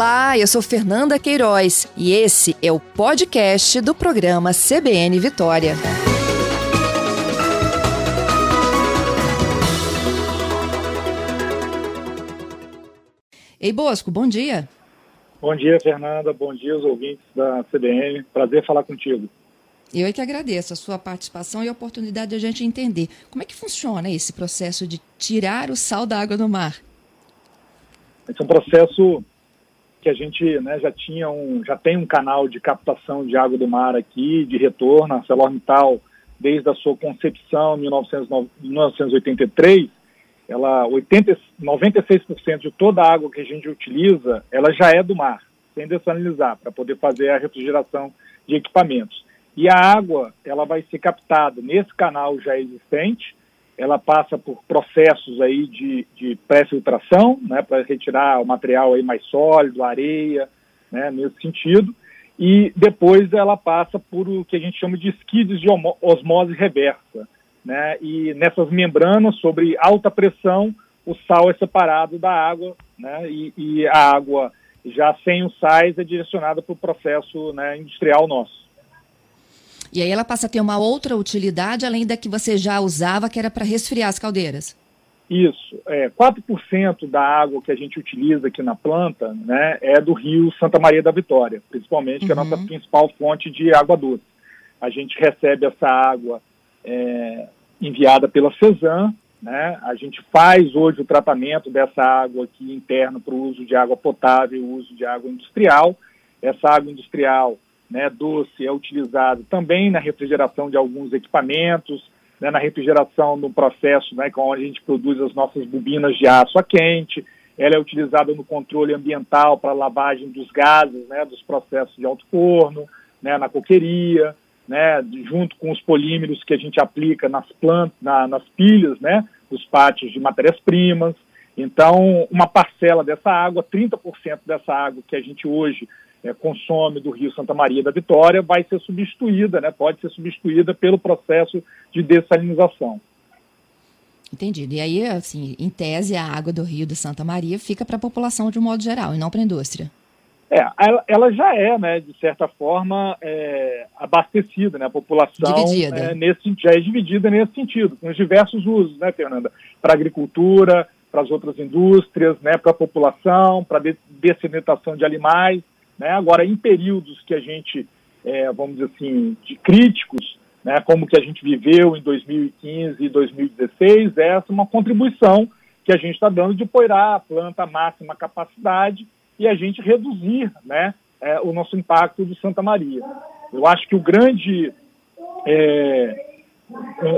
Olá, eu sou Fernanda Queiroz e esse é o podcast do programa CBN Vitória. Ei, Bosco, bom dia. Bom dia, Fernanda. Bom dia aos ouvintes da CBN. Prazer falar contigo. Eu é que agradeço a sua participação e a oportunidade de a gente entender como é que funciona esse processo de tirar o sal da água do mar. Esse é um processo que a gente né, já tinha um, já tem um canal de captação de água do mar aqui, de retorno. A ArcelorMittal, desde a sua concepção em 1983, ela 80, 96% de toda a água que a gente utiliza, ela já é do mar, sem dessalinizar, para poder fazer a refrigeração de equipamentos. E a água, ela vai ser captada nesse canal já existente, ela passa por processos aí de, de pré-filtração, né, para retirar o material aí mais sólido, areia, né, nesse sentido, e depois ela passa por o que a gente chama de esquides de osmose reversa, né, e nessas membranas, sobre alta pressão, o sal é separado da água, né, e, e a água já sem os sais é direcionada para o processo né, industrial nosso. E aí ela passa a ter uma outra utilidade, além da que você já usava, que era para resfriar as caldeiras. Isso. É, 4% da água que a gente utiliza aqui na planta né, é do rio Santa Maria da Vitória, principalmente, uhum. que é a nossa uhum. principal fonte de água doce. A gente recebe essa água é, enviada pela CESAM, né, a gente faz hoje o tratamento dessa água aqui interna para o uso de água potável e uso de água industrial. Essa água industrial né, doce é utilizado também na refrigeração de alguns equipamentos, né, na refrigeração no processo né, onde a gente produz as nossas bobinas de aço a quente, ela é utilizada no controle ambiental para lavagem dos gases, né, dos processos de alto forno, né, na coqueria, né, junto com os polímeros que a gente aplica nas plantas, na, nas pilhas, né, dos pátios de matérias-primas. Então, uma parcela dessa água, 30% dessa água que a gente hoje é, consome do Rio Santa Maria da Vitória vai ser substituída, né, pode ser substituída pelo processo de dessalinização. Entendido. E aí, assim, em tese, a água do Rio de Santa Maria fica para a população de um modo geral e não para a indústria. É, ela, ela, já é, né, de certa forma, é, abastecida, né, a população dividida. É, nesse, já é dividida nesse sentido, com os diversos usos, né, Fernanda, para a agricultura, para as outras indústrias, né, para a população, para a dessedentação de animais, né? Agora, em períodos que a gente, é, vamos dizer assim, de críticos, né, como que a gente viveu em 2015 e 2016, essa é uma contribuição que a gente está dando de poirar a planta à máxima capacidade e a gente reduzir né, é, o nosso impacto de Santa Maria. Eu acho que o grande. É,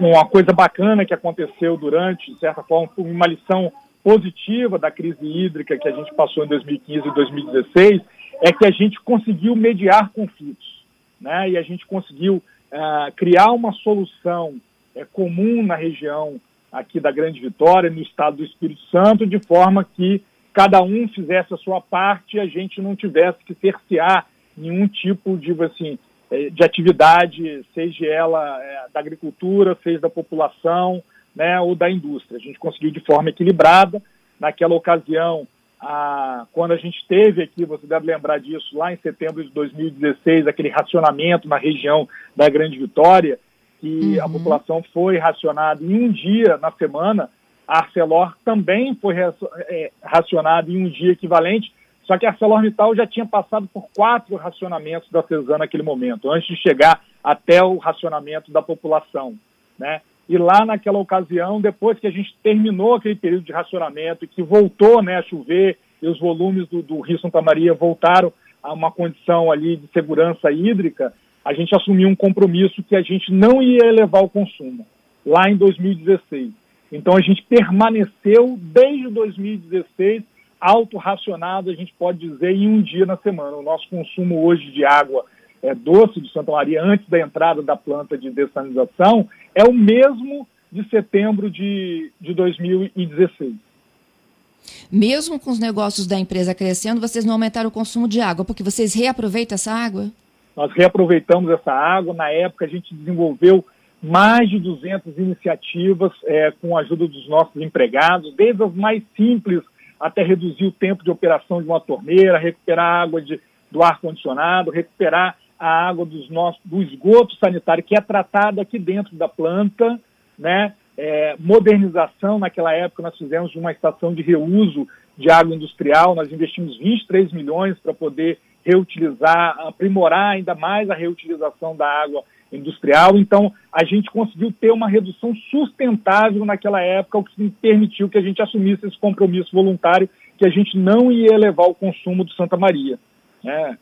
uma coisa bacana que aconteceu durante, de certa forma, uma lição positiva da crise hídrica que a gente passou em 2015 e 2016 é que a gente conseguiu mediar conflitos, né? E a gente conseguiu uh, criar uma solução uh, comum na região aqui da Grande Vitória, no estado do Espírito Santo, de forma que cada um fizesse a sua parte e a gente não tivesse que cercear nenhum tipo de, assim, eh, de atividade, seja ela é, da agricultura, seja da população, né, ou da indústria. A gente conseguiu de forma equilibrada. Naquela ocasião, a, quando a gente teve aqui, você deve lembrar disso, lá em setembro de 2016, aquele racionamento na região da Grande Vitória, que uhum. a população foi racionada em um dia na semana, a Arcelor também foi é, racionada em um dia equivalente, só que a ArcelorMittal já tinha passado por quatro racionamentos da CESAN naquele momento, antes de chegar até o racionamento da população, né? E lá naquela ocasião, depois que a gente terminou aquele período de racionamento e que voltou né, a chover e os volumes do, do Rio Santa Maria voltaram a uma condição ali de segurança hídrica, a gente assumiu um compromisso que a gente não ia elevar o consumo lá em 2016. Então a gente permaneceu desde 2016 autorracionado, a gente pode dizer, em um dia na semana. O nosso consumo hoje de água é, doce de Santa Maria antes da entrada da planta de dessalinização é o mesmo de setembro de, de 2016. Mesmo com os negócios da empresa crescendo, vocês não aumentaram o consumo de água, porque vocês reaproveitam essa água? Nós reaproveitamos essa água. Na época, a gente desenvolveu mais de 200 iniciativas é, com a ajuda dos nossos empregados, desde as mais simples até reduzir o tempo de operação de uma torneira, recuperar água de, do ar-condicionado, recuperar a água dos nossos, do esgoto sanitário que é tratado aqui dentro da planta, né? É, modernização, naquela época nós fizemos uma estação de reuso de água industrial, nós investimos 23 milhões para poder reutilizar, aprimorar ainda mais a reutilização da água industrial. Então, a gente conseguiu ter uma redução sustentável naquela época, o que permitiu que a gente assumisse esse compromisso voluntário que a gente não ia elevar o consumo do Santa Maria. Né?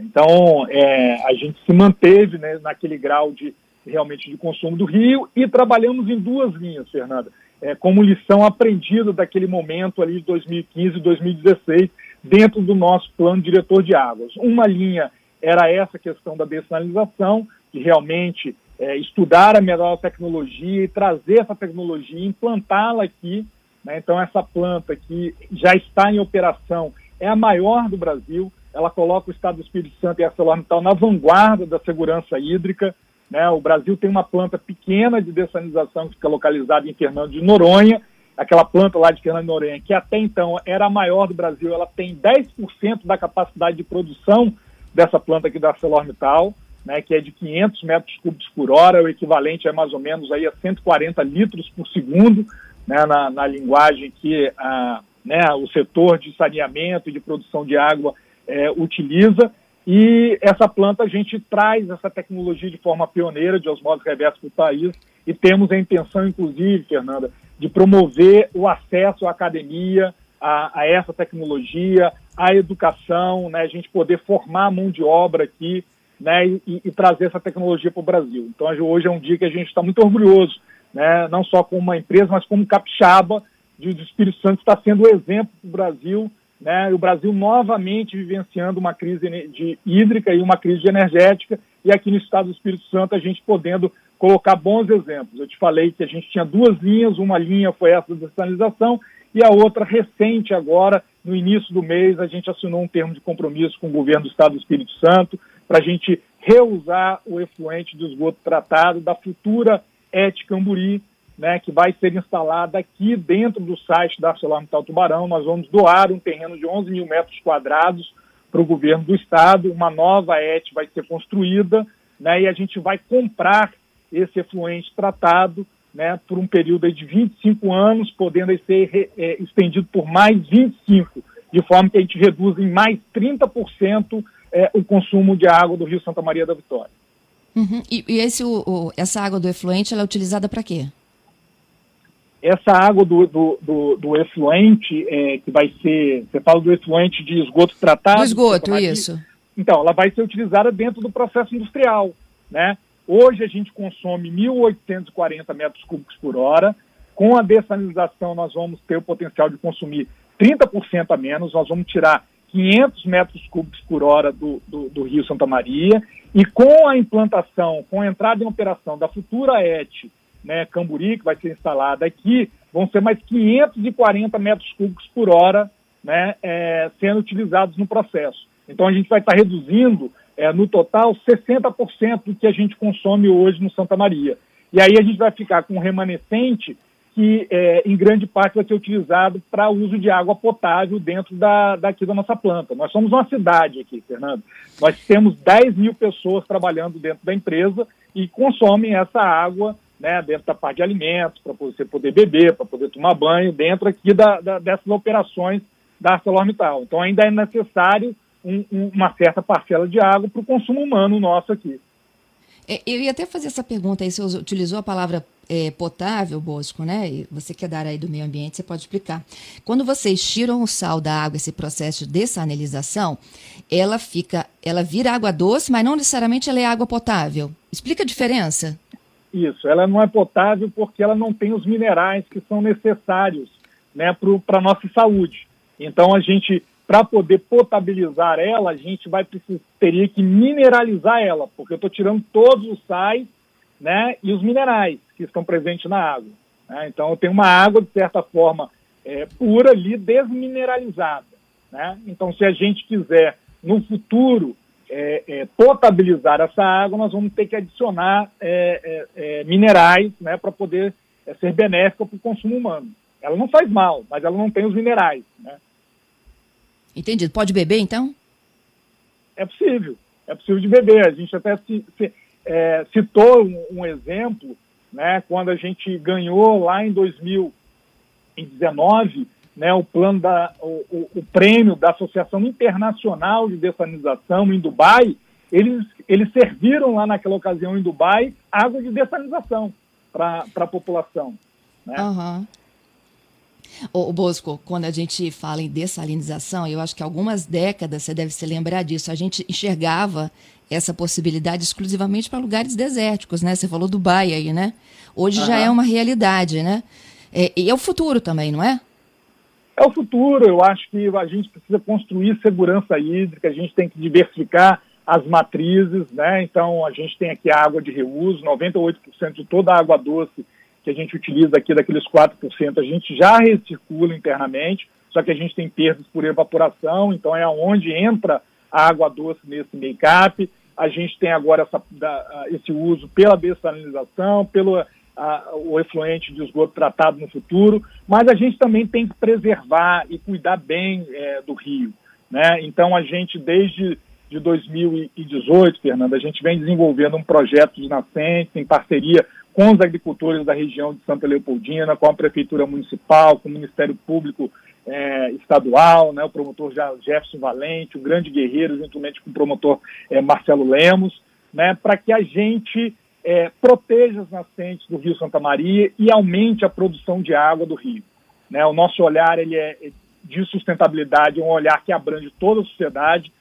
Então, é, a gente se manteve né, naquele grau de realmente de consumo do rio e trabalhamos em duas linhas, Fernanda, é, como lição aprendida daquele momento ali de 2015 e 2016 dentro do nosso plano diretor de águas. Uma linha era essa questão da dessalinização, de realmente é, estudar a melhor tecnologia e trazer essa tecnologia e implantá-la aqui. Né? Então, essa planta que já está em operação é a maior do Brasil, ela coloca o Estado do Espírito Santo e ArcelorMittal na vanguarda da segurança hídrica. Né? O Brasil tem uma planta pequena de dessalinização que fica localizada em Fernando de Noronha, aquela planta lá de Fernando de Noronha, que até então era a maior do Brasil, ela tem 10% da capacidade de produção dessa planta aqui da ArcelorMittal, né, que é de 500 metros cúbicos por hora, o equivalente é mais ou menos aí a 140 litros por segundo, né, na, na linguagem que a, né, o setor de saneamento e de produção de água é, utiliza. E essa planta a gente traz essa tecnologia de forma pioneira de osmose reversa para o país e temos a intenção, inclusive, Fernanda, de promover o acesso à academia, a, a essa tecnologia, à educação, né, a gente poder formar mão de obra aqui né, e, e trazer essa tecnologia para o Brasil. Então, hoje é um dia que a gente está muito orgulhoso, né, não só como uma empresa, mas como capixaba, de Espírito Santo está sendo o exemplo para o Brasil né, o Brasil novamente vivenciando uma crise de hídrica e uma crise energética, e aqui no estado do Espírito Santo a gente podendo colocar bons exemplos. Eu te falei que a gente tinha duas linhas, uma linha foi essa da dessalinização e a outra recente agora, no início do mês, a gente assinou um termo de compromisso com o governo do estado do Espírito Santo para a gente reusar o efluente de esgoto tratado da futura ET Camburi, né, que vai ser instalada aqui dentro do site da ArcelorMittal Tubarão. Nós vamos doar um terreno de 11 mil metros quadrados para o governo do estado. Uma nova ET vai ser construída né, e a gente vai comprar esse efluente tratado né, por um período de 25 anos, podendo ser é, estendido por mais 25, de forma que a gente reduz em mais 30% é, o consumo de água do Rio Santa Maria da Vitória. Uhum. E, e esse, o, o, essa água do efluente ela é utilizada para quê? Essa água do, do, do, do efluente, é, que vai ser, você fala do efluente de esgoto tratado. Do esgoto, isso. Então, ela vai ser utilizada dentro do processo industrial, né? Hoje a gente consome 1.840 metros cúbicos por hora. Com a dessalinização, nós vamos ter o potencial de consumir 30% a menos. Nós vamos tirar 500 metros cúbicos por hora do, do, do, Rio Santa Maria. E com a implantação, com a entrada em operação da futura ET né, Camburi, que vai ser instalada aqui, vão ser mais 540 metros cúbicos por hora né, é, sendo utilizados no processo. Então a gente vai estar reduzindo, é, no total, 60% do que a gente consome hoje no Santa Maria. E aí a gente vai ficar com um remanescente que, é, em grande parte, vai ser utilizado para uso de água potável dentro da, daqui da nossa planta. Nós somos uma cidade aqui, Fernando. Nós temos 10 mil pessoas trabalhando dentro da empresa e consomem essa água né, dentro da parte de alimentos, para você poder beber, para poder tomar banho, dentro aqui da, da, dessas operações da ArcelorMittal. Então ainda é necessário um, um, uma certa parcela de água para o consumo humano nosso aqui. É, eu ia até fazer essa pergunta aí, você utilizou a palavra é, potável, Bosco, né? E você que é da área do meio ambiente, você pode explicar. Quando vocês tiram o sal da água, esse processo de dessalinização, ela fica, ela vira água doce, mas não necessariamente ela é água potável. Explica a diferença. Isso, ela não é potável porque ela não tem os minerais que são necessários né, para a nossa saúde. Então, a gente, para poder potabilizar ela, a gente vai precisar, teria que mineralizar ela, porque eu estou tirando todos os sais né, e os minerais que estão presentes na água. Né? Então, eu tenho uma água, de certa forma, é, pura ali, desmineralizada. Né? Então, se a gente quiser, no futuro, é, é, potabilizar essa água, nós vamos ter que adicionar é, é, é minerais né, para poder é, ser benéfica para o consumo humano. Ela não faz mal, mas ela não tem os minerais. Né? Entendido. Pode beber, então? É possível. É possível de beber. A gente até se, se, citou um, um, exemplo, né, quando a gente ganhou lá em 2019 né, o plano da, o, o, o prêmio da Associação Internacional de Dessalinização em Dubai, eles, eles serviram lá naquela ocasião em Dubai água de dessalinização para a população. Né? Uhum. O, Bosco, quando a gente fala em dessalinização, eu acho que algumas décadas você deve se lembrar disso. A gente enxergava essa possibilidade exclusivamente para lugares desérticos, né? Você falou Dubai aí, né? Hoje uhum. já é uma realidade, né? É, e é o futuro também, não é? É o futuro. Eu acho que a gente precisa construir segurança hídrica, a gente tem que diversificar as matrizes, né? Então a gente tem aqui a água de reuso, 98% de toda a água doce que a gente utiliza aqui, daqueles 4%, a gente já recircula internamente, só que a gente tem perdas por evaporação, então é onde entra a água doce nesse make-up. A gente tem agora essa, da, esse uso pela dessalinização, pelo a, o efluente de esgoto tratado no futuro, mas a gente também tem que preservar e cuidar bem é, do rio. Né? Então a gente, desde de 2018, Fernanda, a gente vem desenvolvendo um projeto de nascentes em parceria com os agricultores da região de Santa Leopoldina, com a Prefeitura Municipal, com o Ministério Público é, Estadual, né, o promotor Jefferson Valente, um grande guerreiro, juntamente com o promotor é, Marcelo Lemos, né, para que a gente é, proteja as nascentes do Rio Santa Maria e aumente a produção de água do rio. Né, o nosso olhar ele é de sustentabilidade, um olhar que abrange toda a sociedade,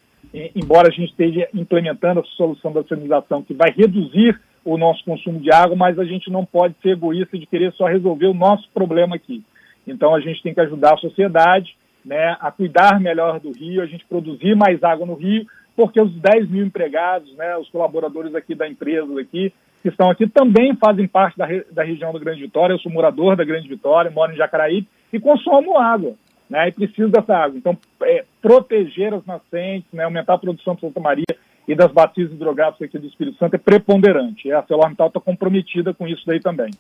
embora a gente esteja implementando a solução da salinização que vai reduzir o nosso consumo de água, mas a gente não pode ser egoísta de querer só resolver o nosso problema aqui. Então a gente tem que ajudar a sociedade né, a cuidar melhor do rio, a gente produzir mais água no rio, porque os 10 mil empregados, né, os colaboradores aqui da empresa aqui, que estão aqui, também fazem parte da, da região da Grande Vitória. Eu sou morador da Grande Vitória, moro em Jacaraí e consumo água. Né, e preciso dessa água. Então, é, proteger as nascentes, né, aumentar a produção de Santa Maria e das bacias hidrográficas aqui do Espírito Santo é preponderante. E a ArcelorMittal está comprometida com isso daí também.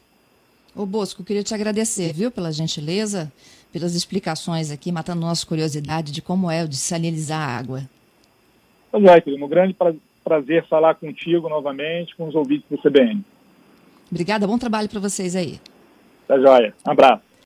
Ô Bosco, queria te agradecer, viu, pela gentileza, pelas explicações aqui, matando nossa curiosidade de como é o de salinizar a água. Pois é, querido, um grande prazer falar contigo novamente, com os ouvintes do CBN. Obrigada, bom trabalho para vocês aí. Tá joia. Um abraço.